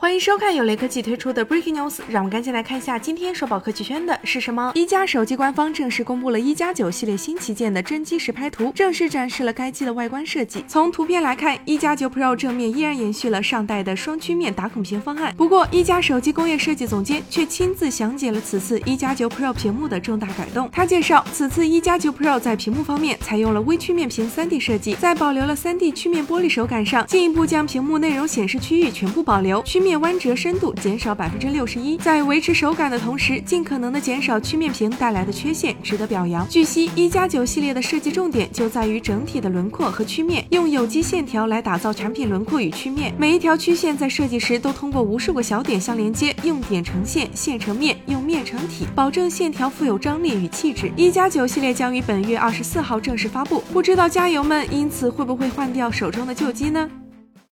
欢迎收看由雷科技推出的 Breaking News，让我们赶紧来看一下今天首宝科技圈的是什么。一加手机官方正式公布了一加九系列新旗舰的真机实拍图，正式展示了该机的外观设计。从图片来看，一加九 Pro 正面依然延续了上代的双曲面打孔屏方案，不过一加手机工业设计总监却亲自详解了此次一加九 Pro 屏幕的重大改动。他介绍，此次一加九 Pro 在屏幕方面采用了微曲面屏 3D 设计，在保留了 3D 曲面玻璃手感上，进一步将屏幕内容显示区域全部保留，曲面。弯折深度减少百分之六十一，在维持手感的同时，尽可能的减少曲面屏带来的缺陷，值得表扬。据悉，一加九系列的设计重点就在于整体的轮廓和曲面，用有机线条来打造产品轮廓与曲面。每一条曲线在设计时都通过无数个小点相连接，用点成线，线成面，用面成体，保证线条富有张力与气质。一加九系列将于本月二十四号正式发布，不知道加油们因此会不会换掉手中的旧机呢？